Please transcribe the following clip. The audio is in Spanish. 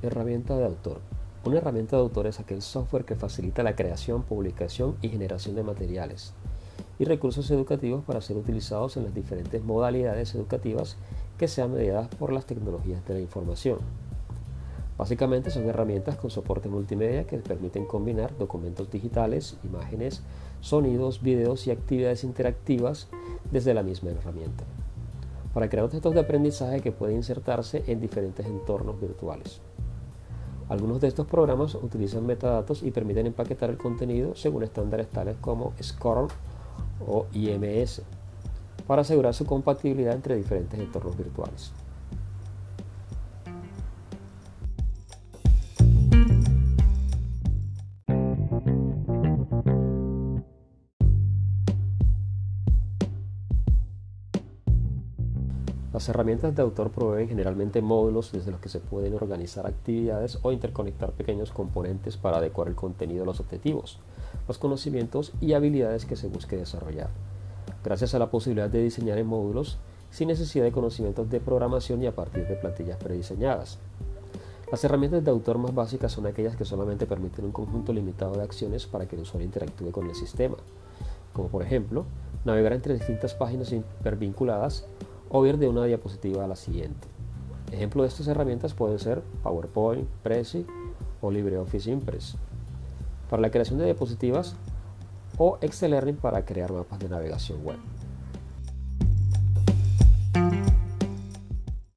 Herramienta de autor. Una herramienta de autor es aquel software que facilita la creación, publicación y generación de materiales y recursos educativos para ser utilizados en las diferentes modalidades educativas que sean mediadas por las tecnologías de la información. Básicamente son herramientas con soporte multimedia que permiten combinar documentos digitales, imágenes, sonidos, videos y actividades interactivas desde la misma herramienta, para crear objetos de aprendizaje que pueden insertarse en diferentes entornos virtuales. Algunos de estos programas utilizan metadatos y permiten empaquetar el contenido según estándares tales como SCORM o IMS para asegurar su compatibilidad entre diferentes entornos virtuales. Las herramientas de autor proveen generalmente módulos desde los que se pueden organizar actividades o interconectar pequeños componentes para adecuar el contenido a los objetivos, los conocimientos y habilidades que se busque desarrollar. Gracias a la posibilidad de diseñar en módulos sin necesidad de conocimientos de programación y a partir de plantillas prediseñadas. Las herramientas de autor más básicas son aquellas que solamente permiten un conjunto limitado de acciones para que el usuario interactúe con el sistema, como por ejemplo navegar entre distintas páginas hipervinculadas o ir de una diapositiva a la siguiente. Ejemplo de estas herramientas pueden ser PowerPoint, Prezi o LibreOffice Impress para la creación de diapositivas o Excel Learning para crear mapas de navegación web.